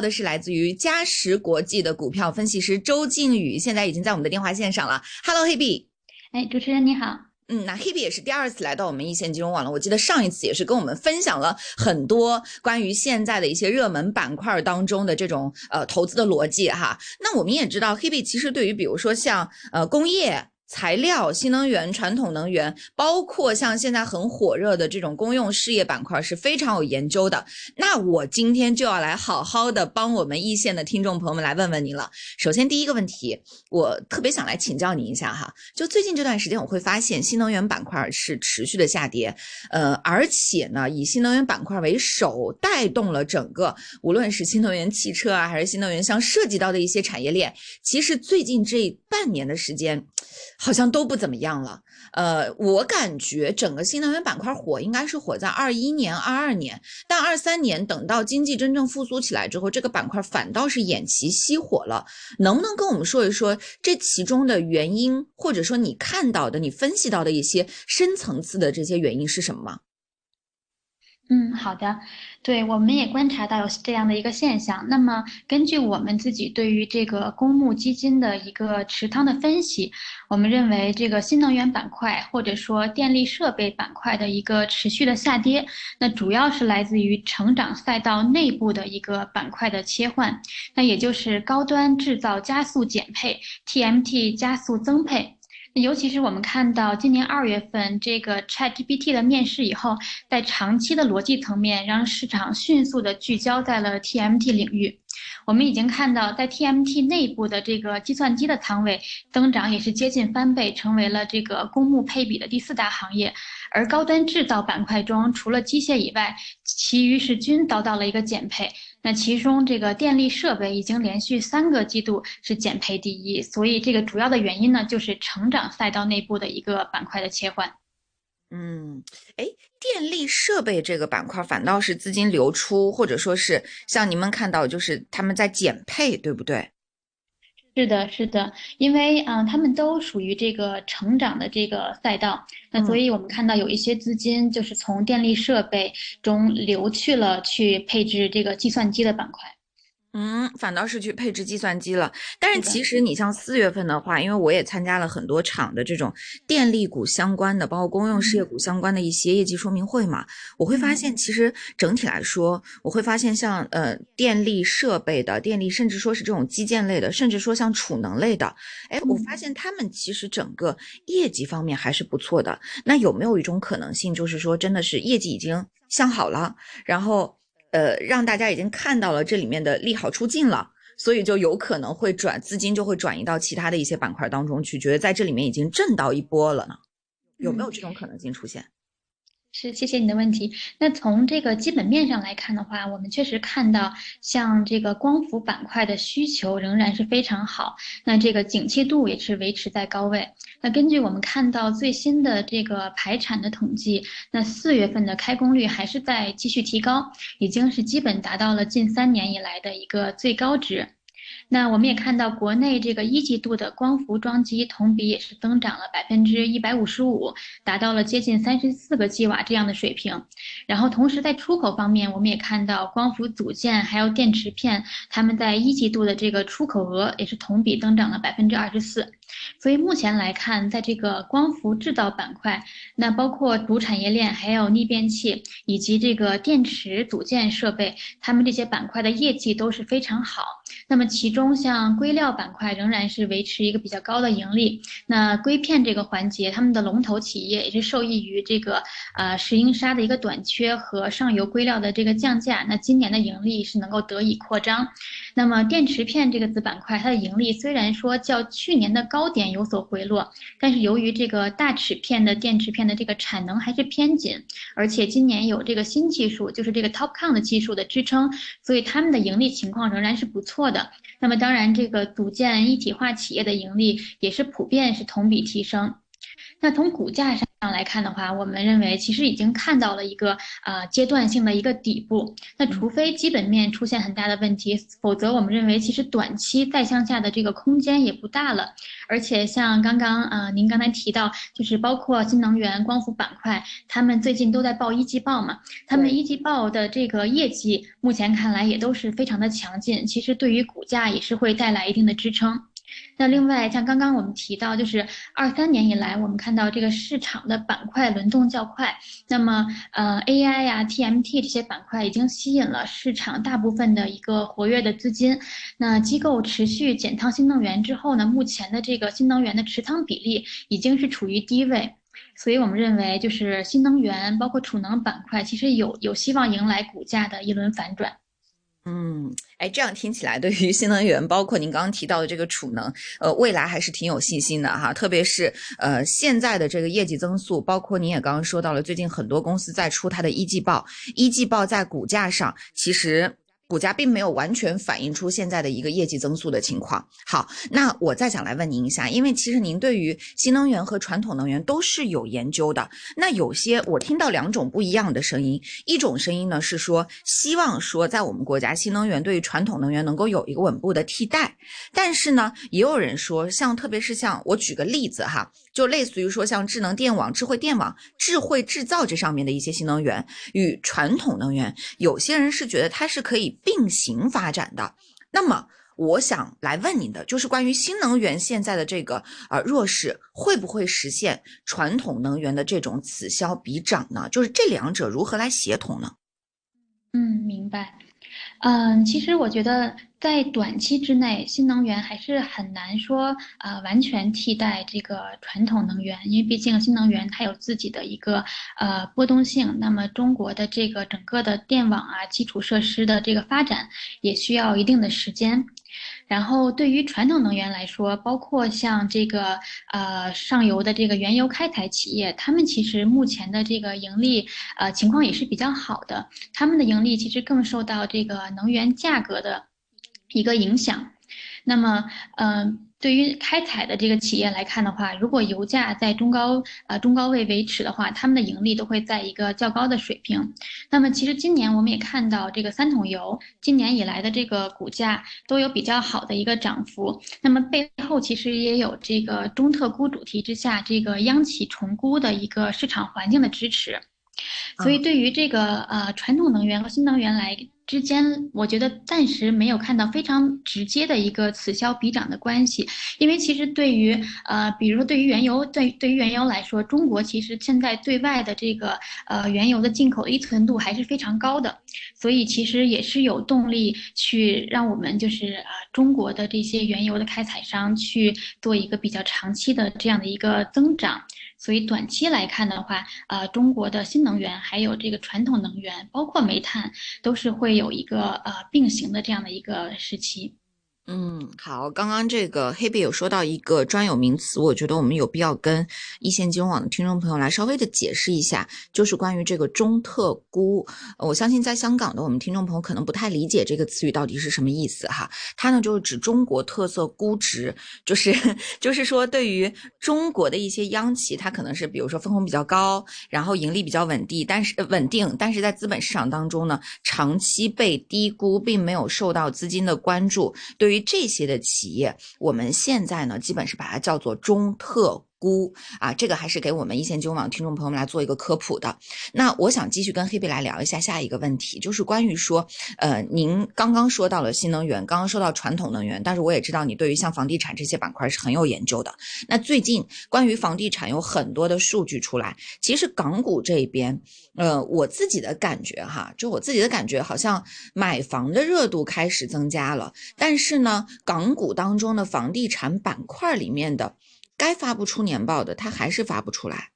到的是来自于嘉实国际的股票分析师周靖宇，现在已经在我们的电话线上了。Hello，黑币。哎，主持人你好。嗯，那 Hebe 也是第二次来到我们一线金融网了。我记得上一次也是跟我们分享了很多关于现在的一些热门板块当中的这种呃投资的逻辑哈。那我们也知道，Hebe 其实对于比如说像呃工业。材料、新能源、传统能源，包括像现在很火热的这种公用事业板块是非常有研究的。那我今天就要来好好的帮我们一线的听众朋友们来问问您了。首先第一个问题，我特别想来请教您一下哈，就最近这段时间我会发现新能源板块是持续的下跌，呃，而且呢，以新能源板块为首带动了整个无论是新能源汽车啊，还是新能源相涉及到的一些产业链，其实最近这半年的时间。好像都不怎么样了，呃，我感觉整个新能源板块火应该是火在二一年、二二年，但二三年等到经济真正复苏起来之后，这个板块反倒是偃旗息火了。能不能跟我们说一说这其中的原因，或者说你看到的、你分析到的一些深层次的这些原因是什么吗？嗯，好的，对，我们也观察到有这样的一个现象。那么，根据我们自己对于这个公募基金的一个持仓的分析，我们认为这个新能源板块或者说电力设备板块的一个持续的下跌，那主要是来自于成长赛道内部的一个板块的切换，那也就是高端制造加速减配，TMT 加速增配。尤其是我们看到今年二月份这个 ChatGPT 的面世以后，在长期的逻辑层面，让市场迅速的聚焦在了 TMT 领域。我们已经看到，在 TMT 内部的这个计算机的仓位增长也是接近翻倍，成为了这个公募配比的第四大行业。而高端制造板块中，除了机械以外，其余是均遭到了一个减配。那其中这个电力设备已经连续三个季度是减配第一，所以这个主要的原因呢，就是成长赛道内部的一个板块的切换。嗯，哎，电力设备这个板块反倒是资金流出，或者说是像你们看到，就是他们在减配，对不对？是的，是的，因为嗯，他们都属于这个成长的这个赛道，那所以我们看到有一些资金就是从电力设备中流去了，去配置这个计算机的板块。嗯，反倒是去配置计算机了。但是其实你像四月份的话，因为我也参加了很多场的这种电力股相关的，包括公用事业股相关的一些业绩说明会嘛，我会发现其实整体来说，我会发现像呃电力设备的、电力，甚至说是这种基建类的，甚至说像储能类的，哎，我发现他们其实整个业绩方面还是不错的。那有没有一种可能性，就是说真的是业绩已经向好了，然后？呃，让大家已经看到了这里面的利好出尽了，所以就有可能会转资金就会转移到其他的一些板块当中去，觉得在这里面已经挣到一波了呢？有没有这种可能性出现？是，谢谢你的问题。那从这个基本面上来看的话，我们确实看到，像这个光伏板块的需求仍然是非常好，那这个景气度也是维持在高位。那根据我们看到最新的这个排产的统计，那四月份的开工率还是在继续提高，已经是基本达到了近三年以来的一个最高值。那我们也看到，国内这个一季度的光伏装机同比也是增长了百分之一百五十五，达到了接近三十四个 g 瓦这样的水平。然后同时在出口方面，我们也看到光伏组件还有电池片，他们在一季度的这个出口额也是同比增长了百分之二十四。所以目前来看，在这个光伏制造板块，那包括主产业链，还有逆变器以及这个电池组件设备，他们这些板块的业绩都是非常好。那么其中像硅料板块仍然是维持一个比较高的盈利。那硅片这个环节，他们的龙头企业也是受益于这个呃石英砂的一个短缺和上游硅料的这个降价，那今年的盈利是能够得以扩张。那么电池片这个子板块，它的盈利虽然说较去年的高。点有所回落，但是由于这个大尺片的电池片的这个产能还是偏紧，而且今年有这个新技术，就是这个 TOPCon 的技术的支撑，所以他们的盈利情况仍然是不错的。那么当然，这个组建一体化企业的盈利也是普遍是同比提升。那从股价上来看的话，我们认为其实已经看到了一个呃阶段性的一个底部。那除非基本面出现很大的问题，否则我们认为其实短期再向下的这个空间也不大了。而且像刚刚呃您刚才提到，就是包括新能源、光伏板块，他们最近都在报一季报嘛，他们一季报的这个业绩目前看来也都是非常的强劲，其实对于股价也是会带来一定的支撑。那另外，像刚刚我们提到，就是二三年以来，我们看到这个市场的板块轮动较快。那么，呃，AI 呀、TMT 这些板块已经吸引了市场大部分的一个活跃的资金。那机构持续减仓新能源之后呢，目前的这个新能源的持仓比例已经是处于低位。所以我们认为，就是新能源包括储能板块，其实有有希望迎来股价的一轮反转。嗯，哎，这样听起来，对于新能源，包括您刚刚提到的这个储能，呃，未来还是挺有信心的哈。特别是呃，现在的这个业绩增速，包括您也刚刚说到了，最近很多公司在出它的一季报，一季报在股价上其实。股价并没有完全反映出现在的一个业绩增速的情况。好，那我再想来问您一下，因为其实您对于新能源和传统能源都是有研究的。那有些我听到两种不一样的声音，一种声音呢是说希望说在我们国家新能源对于传统能源能够有一个稳步的替代，但是呢也有人说，像特别是像我举个例子哈，就类似于说像智能电网、智慧电网、智慧制造这上面的一些新能源与传统能源，有些人是觉得它是可以。并行发展的，那么我想来问你的就是关于新能源现在的这个呃弱势，会不会实现传统能源的这种此消彼长呢？就是这两者如何来协同呢？嗯，明白。嗯，其实我觉得在短期之内，新能源还是很难说呃完全替代这个传统能源，因为毕竟新能源它有自己的一个呃波动性。那么中国的这个整个的电网啊基础设施的这个发展也需要一定的时间。然后对于传统能源来说，包括像这个呃上游的这个原油开采企业，他们其实目前的这个盈利呃情况也是比较好的，他们的盈利其实更受到这个能源价格的一个影响。那么，嗯。对于开采的这个企业来看的话，如果油价在中高呃中高位维持的话，他们的盈利都会在一个较高的水平。那么其实今年我们也看到这个三桶油今年以来的这个股价都有比较好的一个涨幅。那么背后其实也有这个中特估主题之下这个央企重估的一个市场环境的支持。所以对于这个呃传统能源和新能源来。之间，我觉得暂时没有看到非常直接的一个此消彼长的关系，因为其实对于呃，比如说对于原油，对对于原油来说，中国其实现在对外的这个呃原油的进口依存度还是非常高的，所以其实也是有动力去让我们就是呃中国的这些原油的开采商去做一个比较长期的这样的一个增长。所以短期来看的话，呃，中国的新能源还有这个传统能源，包括煤炭，都是会有一个呃并行的这样的一个时期。嗯，好，刚刚这个黑贝有说到一个专有名词，我觉得我们有必要跟一线金融网的听众朋友来稍微的解释一下，就是关于这个中特估。我相信在香港的我们听众朋友可能不太理解这个词语到底是什么意思哈。它呢就是指中国特色估值，就是 就是说对于中国的一些央企，它可能是比如说分红比较高，然后盈利比较稳定，但是稳定，但是在资本市场当中呢，长期被低估，并没有受到资金的关注。对于这些的企业，我们现在呢，基本是把它叫做中特。估啊，这个还是给我们一线金融网听众朋友们来做一个科普的。那我想继续跟黑贝来聊一下下一个问题，就是关于说，呃，您刚刚说到了新能源，刚刚说到传统能源，但是我也知道你对于像房地产这些板块是很有研究的。那最近关于房地产有很多的数据出来，其实港股这边，呃，我自己的感觉哈，就我自己的感觉，好像买房的热度开始增加了，但是呢，港股当中的房地产板块里面的。该发不出年报的，它还是发不出来，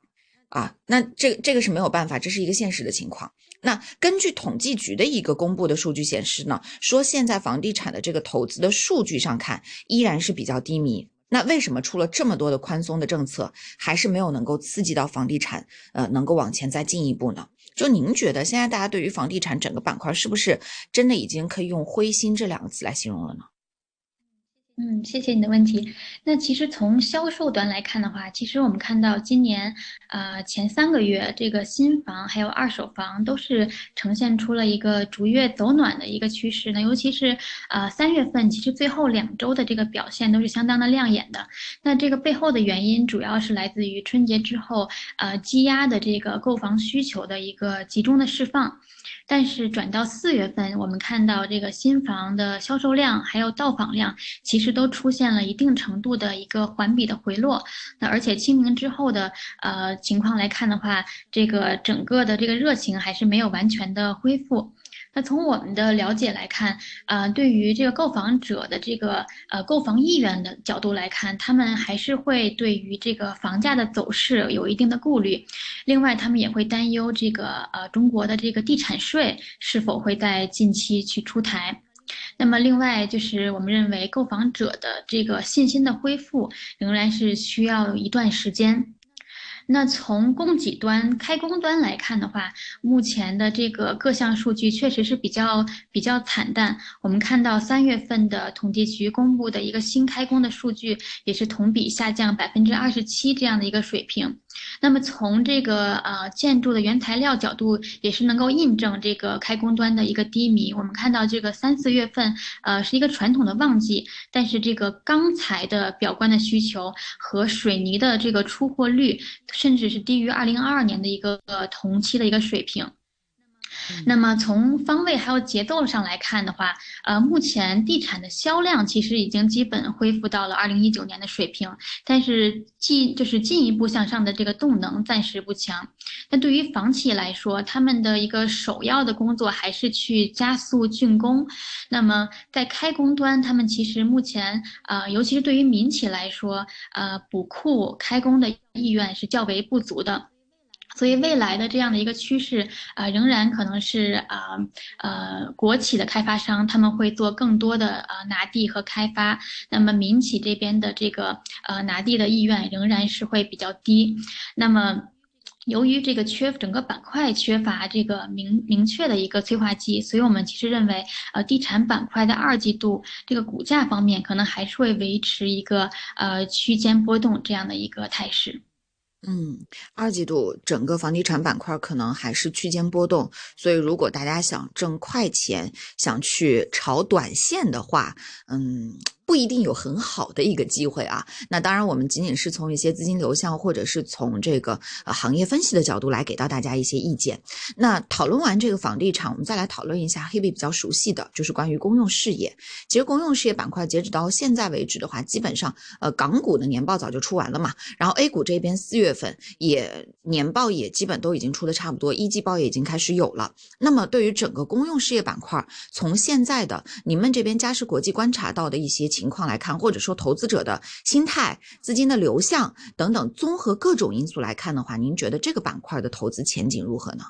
啊，那这这个是没有办法，这是一个现实的情况。那根据统计局的一个公布的数据显示呢，说现在房地产的这个投资的数据上看依然是比较低迷。那为什么出了这么多的宽松的政策，还是没有能够刺激到房地产，呃，能够往前再进一步呢？就您觉得现在大家对于房地产整个板块是不是真的已经可以用灰心这两个字来形容了呢？嗯，谢谢你的问题。那其实从销售端来看的话，其实我们看到今年，呃，前三个月这个新房还有二手房都是呈现出了一个逐月走暖的一个趋势。那尤其是呃三月份，其实最后两周的这个表现都是相当的亮眼的。那这个背后的原因主要是来自于春节之后，呃积压的这个购房需求的一个集中的释放。但是转到四月份，我们看到这个新房的销售量还有到访量，其实都出现了一定程度的一个环比的回落。那而且清明之后的呃情况来看的话，这个整个的这个热情还是没有完全的恢复。那从我们的了解来看，呃，对于这个购房者的这个呃购房意愿的角度来看，他们还是会对于这个房价的走势有一定的顾虑。另外，他们也会担忧这个呃中国的这个地产税是否会在近期去出台。那么，另外就是我们认为购房者的这个信心的恢复仍然是需要一段时间。那从供给端、开工端来看的话，目前的这个各项数据确实是比较比较惨淡。我们看到三月份的统计局公布的一个新开工的数据，也是同比下降百分之二十七这样的一个水平。那么从这个呃建筑的原材料角度，也是能够印证这个开工端的一个低迷。我们看到这个三四月份，呃是一个传统的旺季，但是这个钢材的表观的需求和水泥的这个出货率，甚至是低于二零二二年的一个同期的一个水平。那么从方位还有节奏上来看的话，呃，目前地产的销量其实已经基本恢复到了二零一九年的水平，但是进就是进一步向上的这个动能暂时不强。那对于房企来说，他们的一个首要的工作还是去加速竣工。那么在开工端，他们其实目前呃，尤其是对于民企来说，呃，补库开工的意愿是较为不足的。所以未来的这样的一个趋势啊，仍然可能是啊呃国企的开发商他们会做更多的呃拿地和开发，那么民企这边的这个呃拿地的意愿仍然是会比较低。那么由于这个缺整个板块缺乏这个明明确的一个催化剂，所以我们其实认为呃地产板块的二季度这个股价方面可能还是会维持一个呃区间波动这样的一个态势。嗯，二季度整个房地产板块可能还是区间波动，所以如果大家想挣快钱，想去炒短线的话，嗯。不一定有很好的一个机会啊。那当然，我们仅仅是从一些资金流向，或者是从这个呃行业分析的角度来给到大家一些意见。那讨论完这个房地产，我们再来讨论一下黑币比较熟悉的就是关于公用事业。其实公用事业板块截止到现在为止的话，基本上呃港股的年报早就出完了嘛。然后 A 股这边四月份也年报也基本都已经出的差不多，一季报也已经开始有了。那么对于整个公用事业板块，从现在的你们这边嘉实国际观察到的一些。情况来看，或者说投资者的心态、资金的流向等等，综合各种因素来看的话，您觉得这个板块的投资前景如何呢？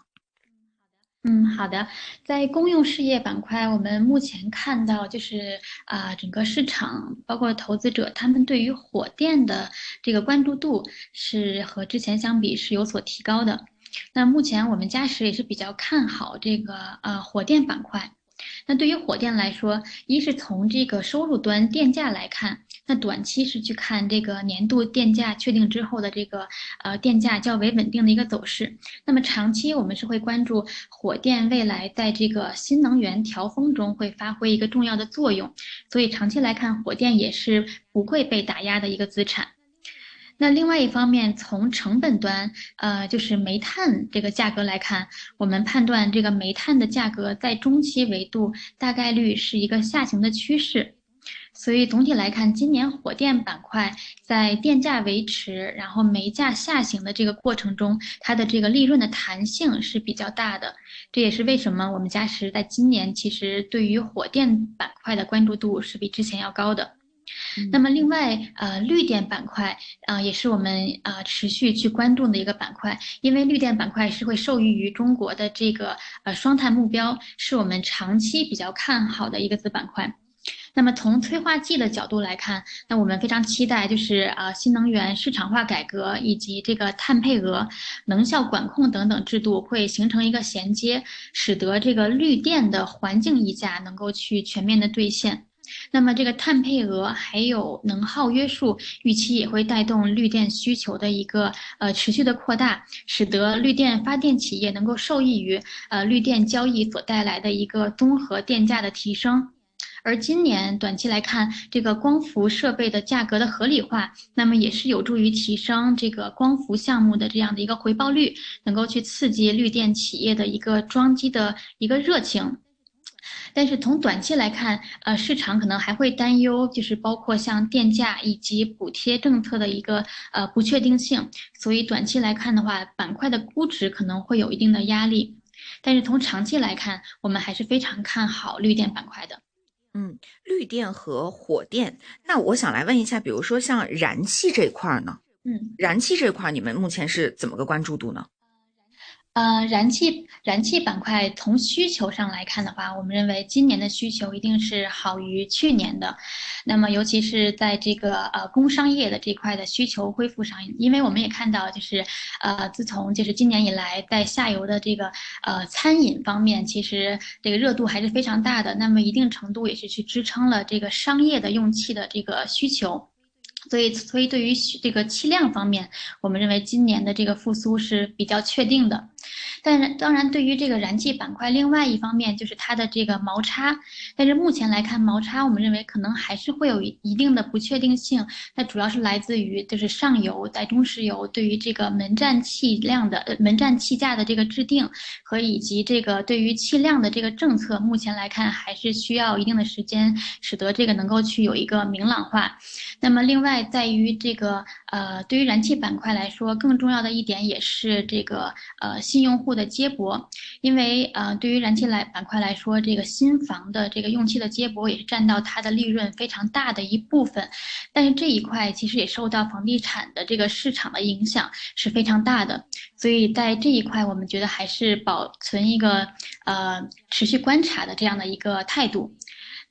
嗯，好的，在公用事业板块，我们目前看到就是啊，整个市场包括投资者，他们对于火电的这个关注度是和之前相比是有所提高的。那目前我们嘉实也是比较看好这个呃火电板块。那对于火电来说，一是从这个收入端电价来看，那短期是去看这个年度电价确定之后的这个呃电价较为稳定的一个走势。那么长期我们是会关注火电未来在这个新能源调峰中会发挥一个重要的作用，所以长期来看，火电也是不会被打压的一个资产。那另外一方面，从成本端，呃，就是煤炭这个价格来看，我们判断这个煤炭的价格在中期维度大概率是一个下行的趋势。所以总体来看，今年火电板块在电价维持，然后煤价下行的这个过程中，它的这个利润的弹性是比较大的。这也是为什么我们嘉实在今年其实对于火电板块的关注度是比之前要高的。那么，另外，呃，绿电板块啊，也是我们啊持续去关注的一个板块，因为绿电板块是会受益于中国的这个呃双碳目标，是我们长期比较看好的一个子板块。那么，从催化剂的角度来看，那我们非常期待就是啊新能源市场化改革以及这个碳配额、能效管控等等制度会形成一个衔接，使得这个绿电的环境溢价能够去全面的兑现。那么这个碳配额还有能耗约束，预期也会带动绿电需求的一个呃持续的扩大，使得绿电发电企业能够受益于呃绿电交易所带来的一个综合电价的提升。而今年短期来看，这个光伏设备的价格的合理化，那么也是有助于提升这个光伏项目的这样的一个回报率，能够去刺激绿电企业的一个装机的一个热情。但是从短期来看，呃，市场可能还会担忧，就是包括像电价以及补贴政策的一个呃不确定性，所以短期来看的话，板块的估值可能会有一定的压力。但是从长期来看，我们还是非常看好绿电板块的。嗯，绿电和火电，那我想来问一下，比如说像燃气这块儿呢？嗯，燃气这块儿你们目前是怎么个关注度呢？呃，燃气燃气板块从需求上来看的话，我们认为今年的需求一定是好于去年的。那么，尤其是在这个呃工商业的这块的需求恢复上，因为我们也看到，就是呃自从就是今年以来，在下游的这个呃餐饮方面，其实这个热度还是非常大的。那么，一定程度也是去支撑了这个商业的用气的这个需求。所以，所以对于这个气量方面，我们认为今年的这个复苏是比较确定的。但是，当然，对于这个燃气板块，另外一方面就是它的这个毛差。但是目前来看，毛差我们认为可能还是会有一定的不确定性。那主要是来自于就是上游在中石油对于这个门站气量的呃门站气价的这个制定，和以及这个对于气量的这个政策，目前来看还是需要一定的时间，使得这个能够去有一个明朗化。那么，另外在于这个呃，对于燃气板块来说，更重要的一点也是这个呃。新用户的接驳，因为呃，对于燃气来板块来说，这个新房的这个用气的接驳也是占到它的利润非常大的一部分，但是这一块其实也受到房地产的这个市场的影响是非常大的，所以在这一块我们觉得还是保存一个呃持续观察的这样的一个态度。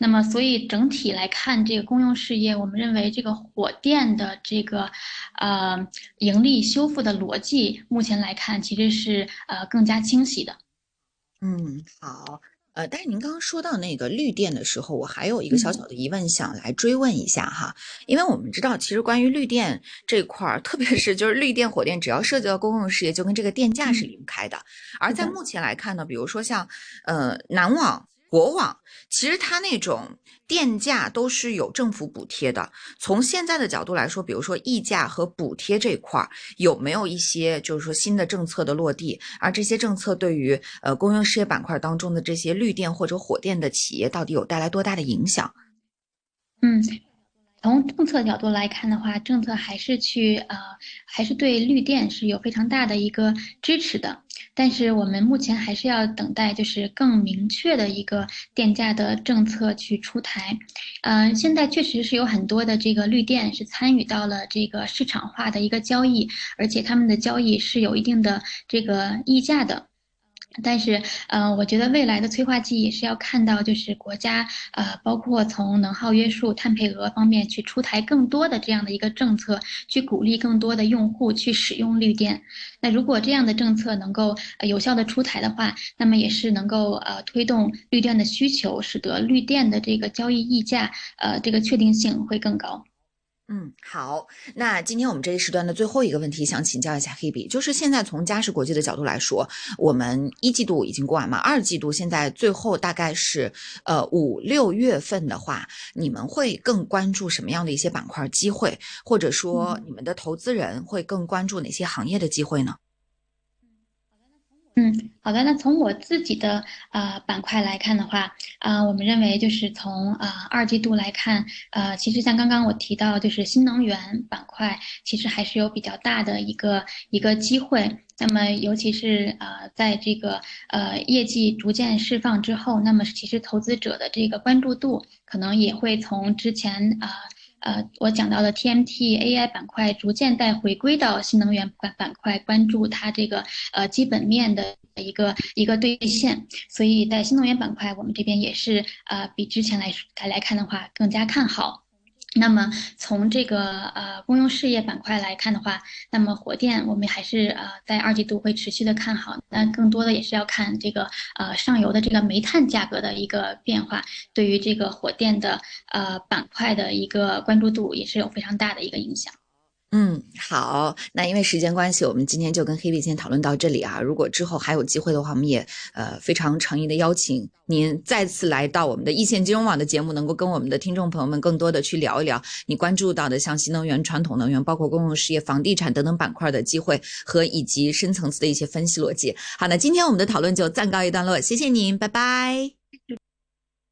那么，所以整体来看，这个公用事业，我们认为这个火电的这个，呃，盈利修复的逻辑，目前来看其实是呃更加清晰的。嗯，好，呃，但是您刚刚说到那个绿电的时候，我还有一个小小的疑问想来追问一下哈，因为我们知道，其实关于绿电这块儿，特别是就是绿电、火电，只要涉及到公用事业，就跟这个电价是离不开的。而在目前来看呢，比如说像呃南网。国网其实它那种电价都是有政府补贴的。从现在的角度来说，比如说溢价和补贴这块儿有没有一些就是说新的政策的落地？而这些政策对于呃公用事业板块当中的这些绿电或者火电的企业到底有带来多大的影响？嗯。从政策角度来看的话，政策还是去呃，还是对绿电是有非常大的一个支持的。但是我们目前还是要等待，就是更明确的一个电价的政策去出台。嗯，现在确实是有很多的这个绿电是参与到了这个市场化的一个交易，而且他们的交易是有一定的这个溢价的。但是，呃，我觉得未来的催化剂也是要看到，就是国家，呃，包括从能耗约束、碳配额方面去出台更多的这样的一个政策，去鼓励更多的用户去使用绿电。那如果这样的政策能够呃有效的出台的话，那么也是能够呃推动绿电的需求，使得绿电的这个交易溢价，呃，这个确定性会更高。嗯，好，那今天我们这一时段的最后一个问题，想请教一下 Hebe，，就是现在从嘉实国际的角度来说，我们一季度已经过完嘛，二季度现在最后大概是呃五六月份的话，你们会更关注什么样的一些板块机会，或者说你们的投资人会更关注哪些行业的机会呢？嗯，好的。那从我自己的呃板块来看的话，啊，我们认为就是从呃二季度来看，呃，其实像刚刚我提到，就是新能源板块其实还是有比较大的一个一个机会。那么尤其是呃在这个呃业绩逐渐释放之后，那么其实投资者的这个关注度可能也会从之前啊。呃，呃我讲到的 TMT AI 板块逐渐在回归到新能源板板块，关注它这个呃基本面的一个一个兑现，所以在新能源板块，我们这边也是呃比之前来来来看的话更加看好。那么从这个呃公用事业板块来看的话，那么火电我们还是呃在二季度会持续的看好，那更多的也是要看这个呃上游的这个煤炭价格的一个变化，对于这个火电的呃板块的一个关注度也是有非常大的一个影响。嗯，好，那因为时间关系，我们今天就跟黑 y 先讨论到这里啊。如果之后还有机会的话，我们也呃非常诚意的邀请您再次来到我们的一线金融网的节目，能够跟我们的听众朋友们更多的去聊一聊你关注到的像新能源、传统能源，包括公用事业、房地产等等板块的机会和以及深层次的一些分析逻辑。好，那今天我们的讨论就暂告一段落，谢谢您，拜拜。